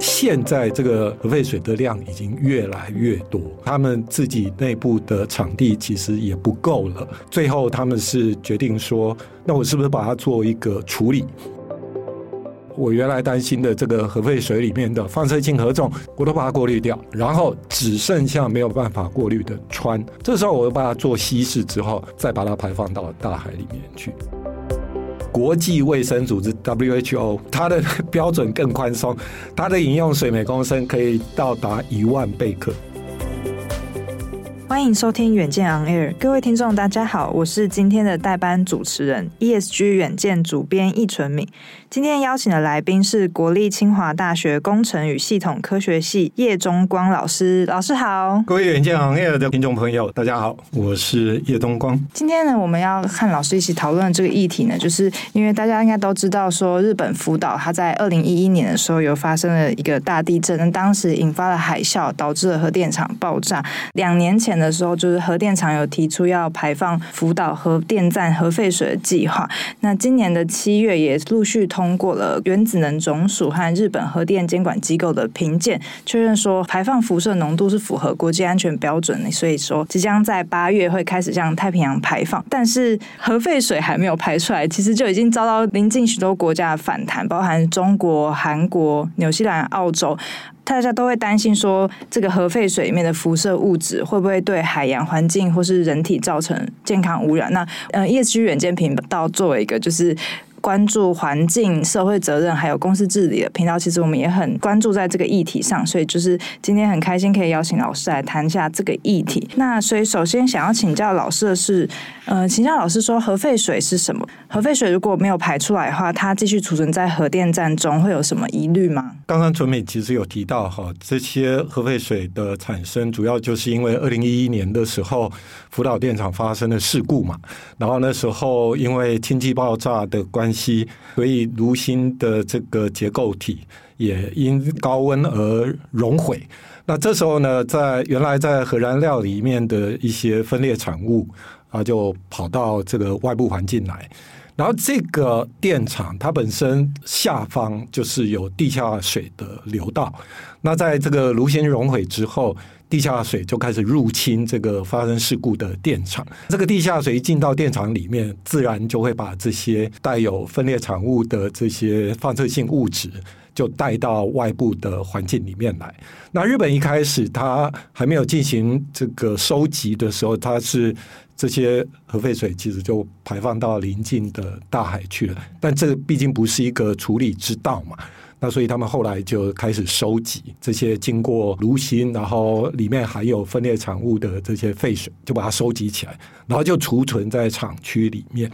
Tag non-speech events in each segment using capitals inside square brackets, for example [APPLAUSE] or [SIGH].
现在这个核废水的量已经越来越多，他们自己内部的场地其实也不够了。最后他们是决定说，那我是不是把它做一个处理？我原来担心的这个核废水里面的放射性核重，我都把它过滤掉，然后只剩下没有办法过滤的氚。这时候我又把它做稀释之后，再把它排放到大海里面去。国际卫生组织 WHO，它的标准更宽松，它的饮用水每公升可以到达一万贝克。欢迎收听远见 On Air，各位听众大家好，我是今天的代班主持人 ESG 远见主编易纯敏。今天邀请的来宾是国立清华大学工程与系统科学系叶中光老师，老师好。各位远见 On Air 的听众朋友，大家好，我是叶东光。今天呢，我们要和老师一起讨论这个议题呢，就是因为大家应该都知道，说日本福岛它在二零一一年的时候有发生了一个大地震，那当时引发了海啸，导致了核电厂爆炸。两年前的的时候，就是核电厂有提出要排放福岛核电站核废水的计划。那今年的七月也陆续通。过了原子能总署和日本核电监管机构的评鉴，确认说排放辐射浓度是符合国际安全标准的，所以说即将在八月会开始向太平洋排放。但是核废水还没有排出来，其实就已经遭到邻近许多国家的反弹，包含中国、韩国、纽西兰、澳洲，大家都会担心说这个核废水里面的辐射物质会不会对海洋环境或是人体造成健康污染？那呃，ESG 远见频道作为一个就是。关注环境、社会责任还有公司治理的频道，其实我们也很关注在这个议题上，所以就是今天很开心可以邀请老师来谈一下这个议题。那所以首先想要请教老师的是，呃，请教老师说核废水是什么？核废水如果没有排出来的话，它继续储存在核电站中会有什么疑虑吗？刚刚纯美其实有提到哈，这些核废水的产生主要就是因为二零一一年的时候福岛电厂发生的事故嘛，然后那时候因为氢气爆炸的关系。所以炉芯的这个结构体也因高温而熔毁。那这时候呢，在原来在核燃料里面的一些分裂产物啊，就跑到这个外部环境来。然后这个电厂它本身下方就是有地下水的流道。那在这个炉芯熔毁之后，地下水就开始入侵这个发生事故的电厂。这个地下水一进到电厂里面，自然就会把这些带有分裂产物的这些放射性物质就带到外部的环境里面来。那日本一开始它还没有进行这个收集的时候，它是这些核废水其实就排放到邻近的大海去了。但这毕竟不是一个处理之道嘛。那所以他们后来就开始收集这些经过炉心，然后里面含有分裂产物的这些废水，就把它收集起来，然后就储存在厂区里面。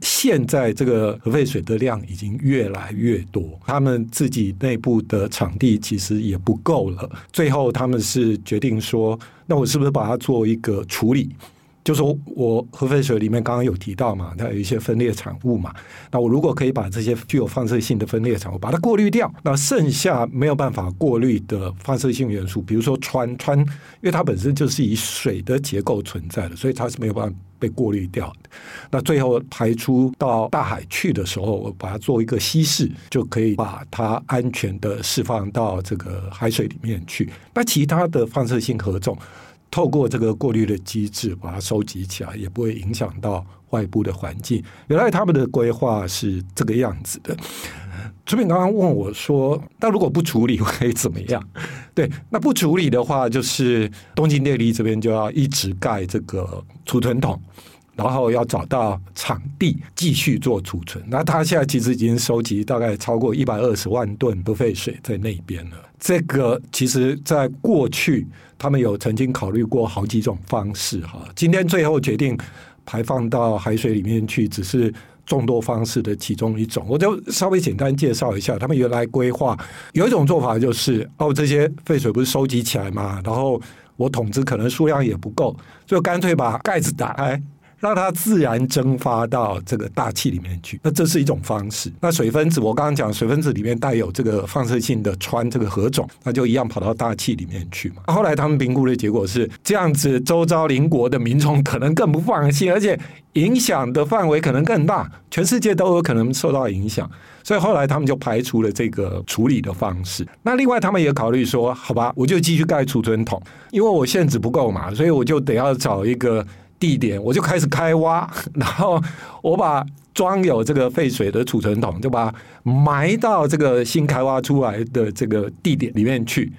现在这个核废水的量已经越来越多，他们自己内部的场地其实也不够了。最后他们是决定说，那我是不是把它做一个处理？就说我核废水里面刚刚有提到嘛，它有一些分裂产物嘛。那我如果可以把这些具有放射性的分裂产物把它过滤掉，那剩下没有办法过滤的放射性元素，比如说氚，氚因为它本身就是以水的结构存在的，所以它是没有办法被过滤掉的。那最后排出到大海去的时候，我把它做一个稀释，就可以把它安全的释放到这个海水里面去。那其他的放射性核种。透过这个过滤的机制把它收集起来，也不会影响到外部的环境。原来他们的规划是这个样子的。主编刚刚问我说：“那如果不处理会怎么样？”对，那不处理的话，就是东京电力这边就要一直盖这个储存桶，然后要找到场地继续做储存。那他现在其实已经收集大概超过一百二十万吨的废水在那边了。这个其实在过去。他们有曾经考虑过好几种方式哈，今天最后决定排放到海水里面去，只是众多方式的其中一种。我就稍微简单介绍一下，他们原来规划有一种做法就是，哦，这些废水不是收集起来嘛，然后我桶子可能数量也不够，就干脆把盖子打开，让它自然蒸发到这个大气里面去。那这是一种方式。那水分子，我刚刚讲，水分子里面带有这个放射性的氚这个核种，那就一样跑到大气里面去嘛。后来他们评估的结果是这样子，周遭邻国的民众可能更不放心，而且影响的范围可能更大，全世界都有可能受到影响。所以后来他们就排除了这个处理的方式。那另外他们也考虑说，好吧，我就继续盖储存桶，因为我限制不够嘛，所以我就得要找一个地点，我就开始开挖，[LAUGHS] 然后我把装有这个废水的储存桶，就把埋到这个新开挖出来的这个地点里面去。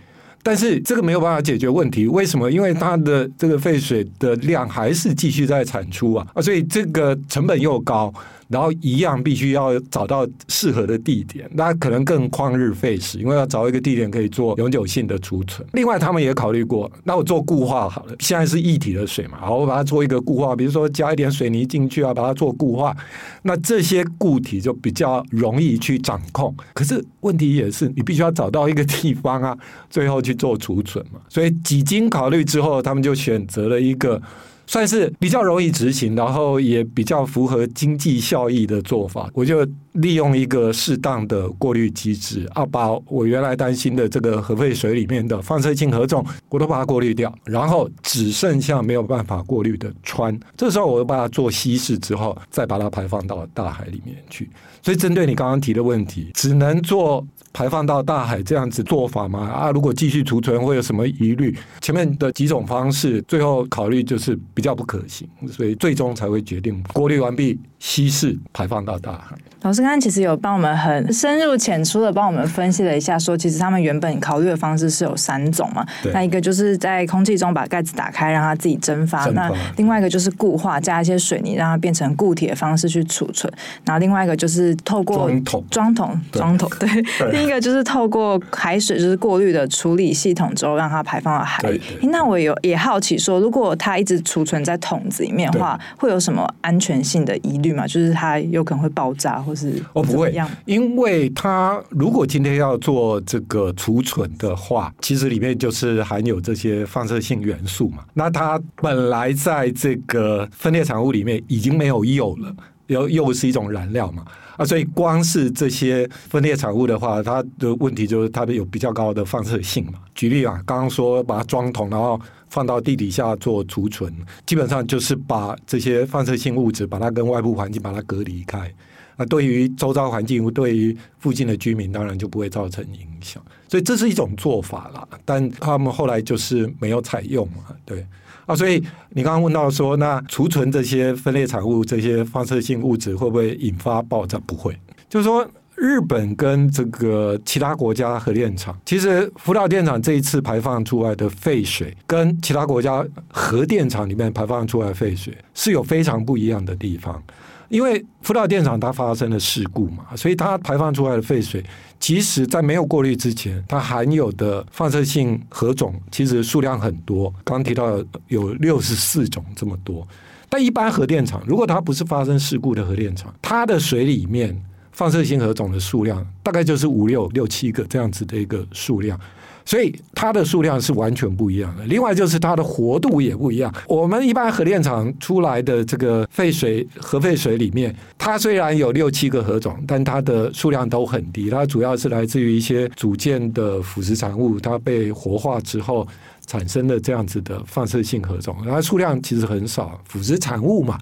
但是这个没有办法解决问题，为什么？因为它的这个废水的量还是继续在产出啊，啊，所以这个成本又高。然后一样必须要找到适合的地点，那可能更旷日费时，因为要找一个地点可以做永久性的储存。另外，他们也考虑过，那我做固化好了，现在是液体的水嘛，好，我把它做一个固化，比如说加一点水泥进去啊，把它做固化，那这些固体就比较容易去掌控。可是问题也是，你必须要找到一个地方啊，最后去做储存嘛。所以几经考虑之后，他们就选择了一个。算是比较容易执行，然后也比较符合经济效益的做法。我就利用一个适当的过滤机制，啊，把我原来担心的这个核废水里面的放射性核种，我都把它过滤掉，然后只剩下没有办法过滤的氚。这时候，我又把它做稀释之后，再把它排放到大海里面去。所以，针对你刚刚提的问题，只能做。排放到大海这样子做法吗？啊，如果继续储存会有什么疑虑？前面的几种方式，最后考虑就是比较不可行，所以最终才会决定过滤完毕。稀释排放到大海。老师刚刚其实有帮我们很深入浅出的帮我们分析了一下，说其实他们原本考虑的方式是有三种嘛。那一个就是在空气中把盖子打开，让它自己蒸发。那另外一个就是固化，加一些水泥，让它变成固体的方式去储存。然后另外一个就是透过装桶、装桶、装桶。对。另一个就是透过海水，就是过滤的处理系统之后，让它排放到海里。那我有也好奇说，如果它一直储存在桶子里面的话，会有什么安全性的疑虑？就是它有可能会爆炸，或是哦不会，因为它如果今天要做这个储存的话，其实里面就是含有这些放射性元素嘛。那它本来在这个分裂产物里面已经没有铀了，又又是一种燃料嘛啊，所以光是这些分裂产物的话，它的问题就是它的有比较高的放射性嘛。举例啊，刚刚说把它装桶，然后。放到地底下做储存，基本上就是把这些放射性物质把它跟外部环境把它隔离开。那对于周遭环境，对于附近的居民，当然就不会造成影响。所以这是一种做法啦，但他们后来就是没有采用嘛。对啊，所以你刚刚问到说，那储存这些分裂产物、这些放射性物质会不会引发爆炸？不会，就是说。日本跟这个其他国家核电厂，其实福岛电厂这一次排放出来的废水，跟其他国家核电厂里面排放出来的废水是有非常不一样的地方。因为福岛电厂它发生了事故嘛，所以它排放出来的废水，其实在没有过滤之前，它含有的放射性核种其实数量很多。刚刚提到有六十四种这么多，但一般核电厂如果它不是发生事故的核电厂，它的水里面。放射性核种的数量大概就是五六六七个这样子的一个数量，所以它的数量是完全不一样的。另外就是它的活度也不一样。我们一般核电厂出来的这个废水、核废水里面，它虽然有六七个核种，但它的数量都很低。它主要是来自于一些组件的腐蚀产物，它被活化之后产生的这样子的放射性核种，它数量其实很少。腐蚀产物嘛。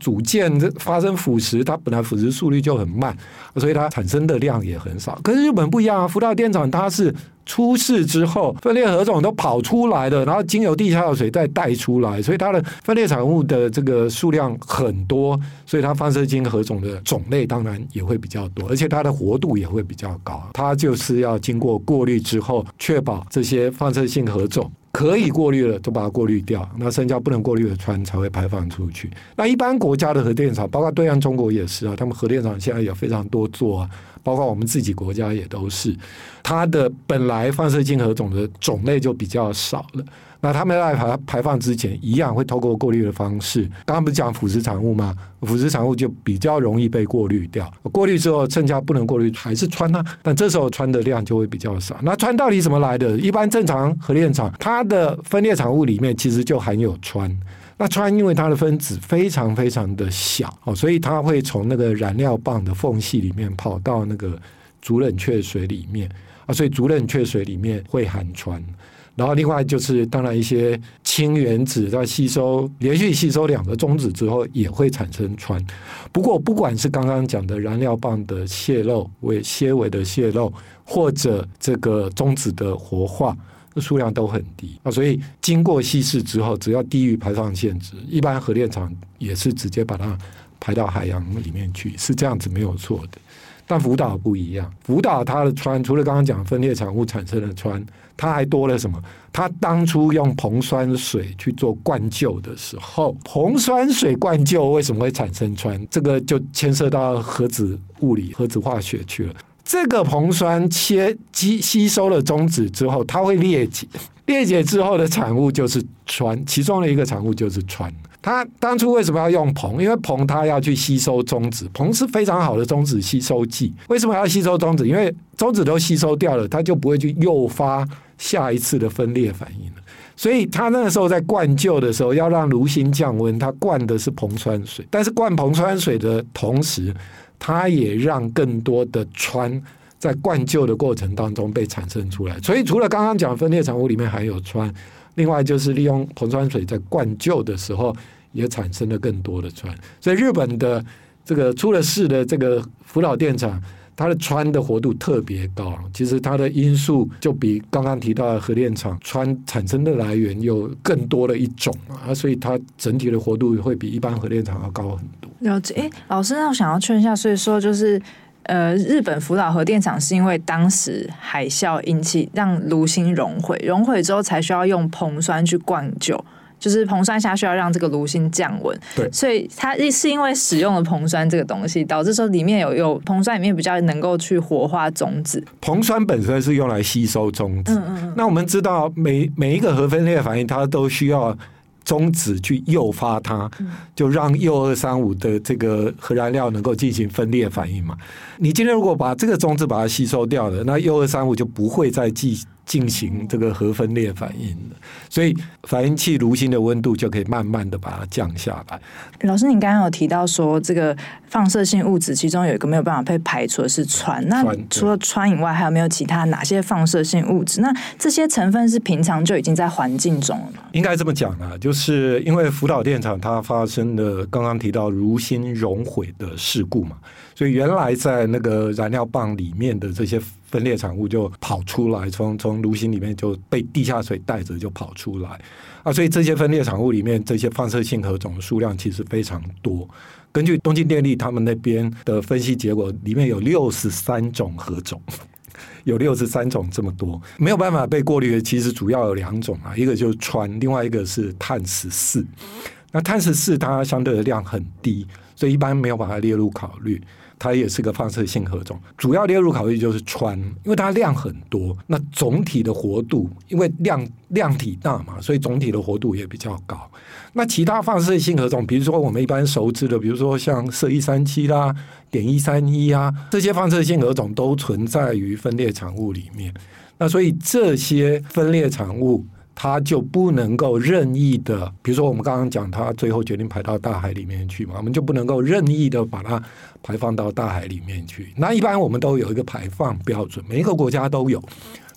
组件发生腐蚀，它本来腐蚀速率就很慢，所以它产生的量也很少。可是日本不一样啊，福岛电厂它是出事之后，分裂核种都跑出来的，然后经由地下水再带出来，所以它的分裂产物的这个数量很多，所以它放射性核种的种类当然也会比较多，而且它的活度也会比较高。它就是要经过过滤之后，确保这些放射性核种。可以过滤的都把它过滤掉。那剩下不能过滤的氚才会排放出去。那一般国家的核电厂，包括对岸中国也是啊，他们核电厂现在也非常多做啊，包括我们自己国家也都是。它的本来放射性核种的种类就比较少了。那他们在排排放之前，一样会透过过滤的方式。刚刚不是讲腐蚀产物吗？腐蚀产物就比较容易被过滤掉。过滤之后，剩下不能过滤还是氚啊。但这时候氚的量就会比较少。那氚到底怎么来的？一般正常核电厂，它的分裂产物里面其实就含有氚。那氚因为它的分子非常非常的小哦，所以它会从那个燃料棒的缝隙里面跑到那个主冷却水里面啊，所以主冷却水里面会含氚。然后另外就是，当然一些氢原子在吸收连续吸收两个中子之后，也会产生氚。不过不管是刚刚讲的燃料棒的泄漏、为纤维的泄漏，或者这个中子的活化，数量都很低啊。所以经过稀释之后，只要低于排放限值，一般核电厂也是直接把它排到海洋里面去，是这样子没有错的。但福岛不一样，福岛它的氚除了刚刚讲分裂产物产生的氚。它还多了什么？它当初用硼酸水去做灌救的时候，硼酸水灌救为什么会产生氚？这个就牵涉到核子物理、核子化学去了。这个硼酸切吸吸收了中子之后，它会裂解，裂解之后的产物就是氚，其中的一个产物就是氚。它当初为什么要用硼？因为硼它要去吸收中子，硼是非常好的中子吸收剂。为什么要吸收中子？因为中子都吸收掉了，它就不会去诱发下一次的分裂反应了。所以它那个时候在灌救的时候，要让炉心降温，它灌的是硼酸水。但是灌硼酸水的同时，它也让更多的氚在灌救的过程当中被产生出来。所以除了刚刚讲分裂产物里面含有氚。另外就是利用硼酸水在灌救的时候，也产生了更多的氚。所以日本的这个出了事的这个福岛电厂，它的氚的活度特别高。其实它的因素就比刚刚提到的核电厂氚产生的来源有更多的一种啊，所以它整体的活度会比一般核电厂要高很多。了解，哎，老师，那我想要确认一下，所以说就是。呃，日本福岛核电厂是因为当时海啸引起让炉心熔毁，熔毁之后才需要用硼酸去灌救，就是硼酸下需要让这个炉心降温。对，所以它是因为使用了硼酸这个东西，导致说里面有有硼酸里面比较能够去活化中子。硼酸本身是用来吸收中子。嗯嗯嗯。那我们知道每每一个核分裂反应，它都需要。中子去诱发它，就让铀二三五的这个核燃料能够进行分裂反应嘛。你今天如果把这个中子把它吸收掉了，那铀二三五就不会再继进行这个核分裂反应的。所以反应器炉心的温度就可以慢慢的把它降下来。老师，你刚刚有提到说这个放射性物质，其中有一个没有办法被排除的是氚。那除了氚以外，还有没有其他哪些放射性物质？那这些成分是平常就已经在环境中了吗？应该这么讲啊，就是因为福岛电厂它发生的刚刚提到炉心熔毁的事故嘛，所以原来在那个燃料棒里面的这些分裂产物就跑出来，从从炉心里面就被地下水带着就跑出来啊，所以这些分裂产物里面这些放射性核种的数量其实非常多。根据东京电力他们那边的分析结果，里面有六十三种核种。有六十三种这么多，没有办法被过滤的，其实主要有两种啊，一个就是氚，另外一个是碳十四。那碳十四它相对的量很低，所以一般没有把它列入考虑。它也是个放射性核种，主要列入考虑就是氚，因为它量很多，那总体的活度，因为量量体大嘛，所以总体的活度也比较高。那其他放射性核种，比如说我们一般熟知的，比如说像銫一三七啦、碘一三一啊，这些放射性核种都存在于分裂产物里面。那所以这些分裂产物。它就不能够任意的，比如说我们刚刚讲，它最后决定排到大海里面去嘛，我们就不能够任意的把它排放到大海里面去。那一般我们都有一个排放标准，每一个国家都有。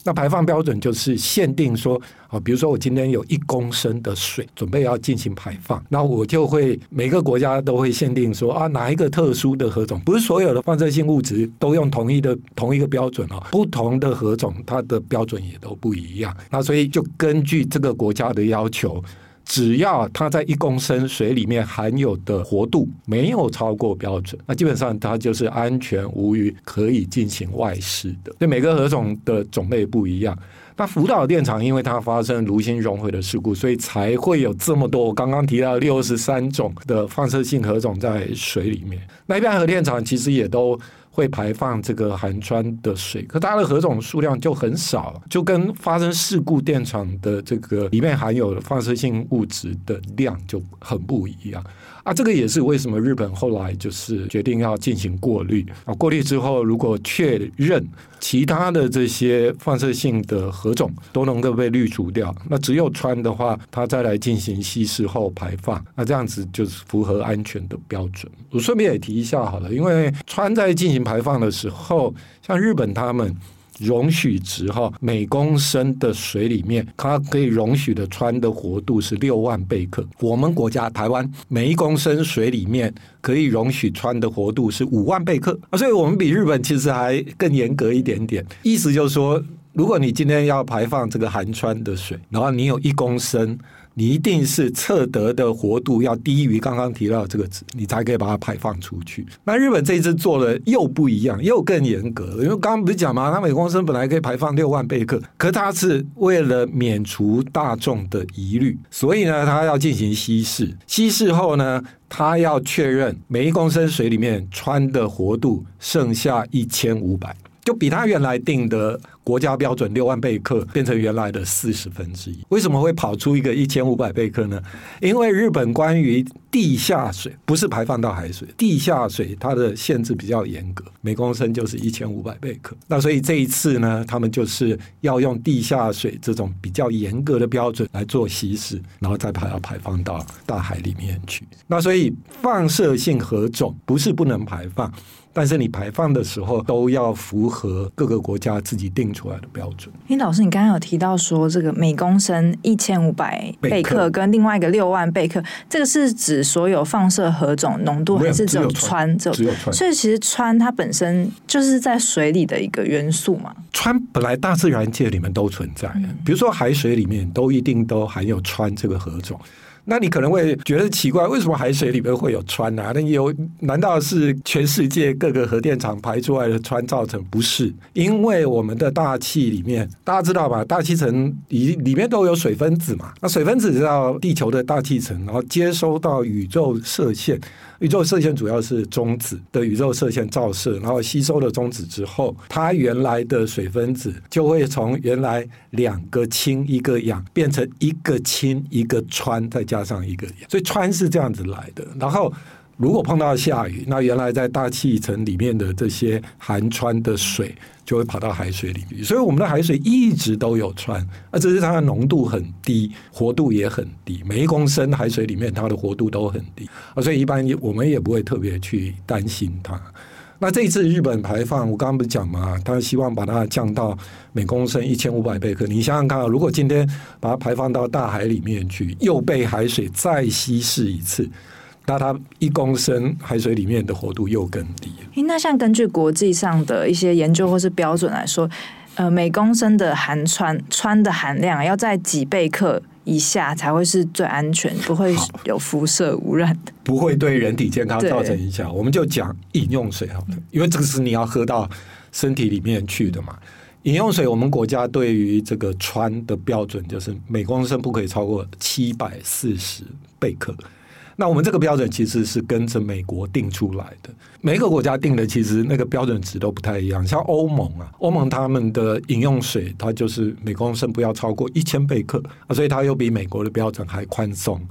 那排放标准就是限定说，啊，比如说我今天有一公升的水准备要进行排放，那我就会每个国家都会限定说啊，哪一个特殊的何种，不是所有的放射性物质都用同一的同一个标准哦，不同的何种它的标准也都不一样。那所以就根据这个国家的要求。只要它在一公升水里面含有的活度没有超过标准，那基本上它就是安全无虞，可以进行外释的。所以每个核种的种类不一样。那福岛电厂因为它发生炉心熔毁的事故，所以才会有这么多。我刚刚提到六十三种的放射性核种在水里面。那一般核电厂其实也都。会排放这个含氚的水，可它的核种数量就很少，就跟发生事故电厂的这个里面含有放射性物质的量就很不一样啊。这个也是为什么日本后来就是决定要进行过滤啊。过滤之后，如果确认其他的这些放射性的核种都能够被滤除掉。那只有氚的话，它再来进行稀释后排放，那这样子就是符合安全的标准。我顺便也提一下好了，因为氚在进行排放的时候，像日本他们。容许值哈，每公升的水里面，它可以容许的氚的活度是六万贝克。我们国家台湾每一公升水里面可以容许氚的活度是五万贝克啊，所以我们比日本其实还更严格一点点。意思就是说，如果你今天要排放这个含氚的水，然后你有一公升。你一定是测得的活度要低于刚刚提到这个值，你才可以把它排放出去。那日本这一次做的又不一样，又更严格，因为刚刚不是讲吗？它每公升本来可以排放六万贝克，可它是为了免除大众的疑虑，所以呢，它要进行稀释。稀释后呢，它要确认每一公升水里面穿的活度剩下一千五百。就比他原来定的国家标准六万贝克变成原来的四十分之一。为什么会跑出一个一千五百贝克呢？因为日本关于地下水不是排放到海水，地下水它的限制比较严格，每公升就是一千五百贝克。那所以这一次呢，他们就是要用地下水这种比较严格的标准来做稀释，然后再把它排放到大海里面去。那所以放射性核种不是不能排放。但是你排放的时候都要符合各个国家自己定出来的标准。林老师，你刚刚有提到说这个每公升一千五百贝克跟另外一个六万贝克，这个是指所有放射核种浓度，还是只有氚？只有氚。所以其实氚它本身就是在水里的一个元素嘛。氚本来大自然界里面都存在，比如说海水里面都一定都含有氚这个核种。那你可能会觉得奇怪，为什么海水里面会有氚啊？那有难道是全世界各个核电厂排出来的氚造成？不是，因为我们的大气里面，大家知道吧？大气层里里面都有水分子嘛。那水分子到地球的大气层，然后接收到宇宙射线。宇宙射线主要是中子的宇宙射线照射，然后吸收了中子之后，它原来的水分子就会从原来两个氢一个氧变成一个氢一个氚，再加上一个氧，所以氚是这样子来的。然后如果碰到下雨，那原来在大气层里面的这些含氚的水。就会跑到海水里面，所以我们的海水一直都有氚，啊只是它的浓度很低，活度也很低。每一公升海水里面，它的活度都很低，啊，所以一般我们也不会特别去担心它。那这一次日本排放，我刚刚不是讲嘛，他希望把它降到每公升一千五百贝克。你想想看，如果今天把它排放到大海里面去，又被海水再稀释一次。那它一公升海水里面的活度又更低。那像根据国际上的一些研究或是标准来说，呃，每公升的含氚氚的含量要在几贝克以下才会是最安全，不会有辐射污染的，不会对人体健康造成影响。我们就讲饮用水好了，因为这个是你要喝到身体里面去的嘛。饮用水，我们国家对于这个氚的标准就是每公升不可以超过七百四十贝克。那我们这个标准其实是跟着美国定出来的，每一个国家定的其实那个标准值都不太一样。像欧盟啊，欧盟他们的饮用水它就是每公升不要超过一千贝克啊，所以它又比美国的标准还宽松。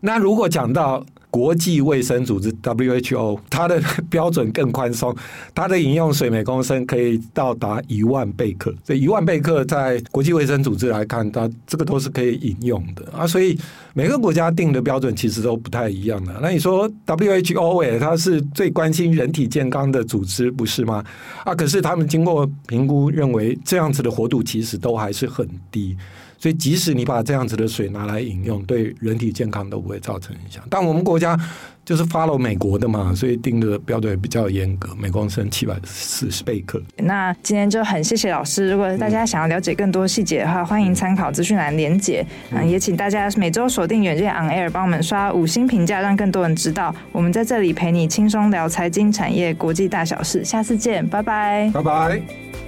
那如果讲到国际卫生组织 WHO，它的 [LAUGHS] 标准更宽松，它的饮用水每公升可以到达一万贝克，这一万贝克在国际卫生组织来看，它这个都是可以饮用的啊。所以每个国家定的标准其实都不太一样的。那你说 WHO 哎，它是最关心人体健康的组织，不是吗？啊，可是他们经过评估，认为这样子的活度其实都还是很低。所以，即使你把这样子的水拿来饮用，对人体健康都不会造成影响。但我们国家就是 follow 美国的嘛，所以定的标准比较严格，每公升七百四十贝克。那今天就很谢谢老师。如果大家想要了解更多细节的话，欢迎参考资讯栏连结。嗯，也请大家每周锁定远见 On Air，帮我们刷五星评价，让更多人知道我们在这里陪你轻松聊财经产业国际大小事。下次见，拜拜，拜拜。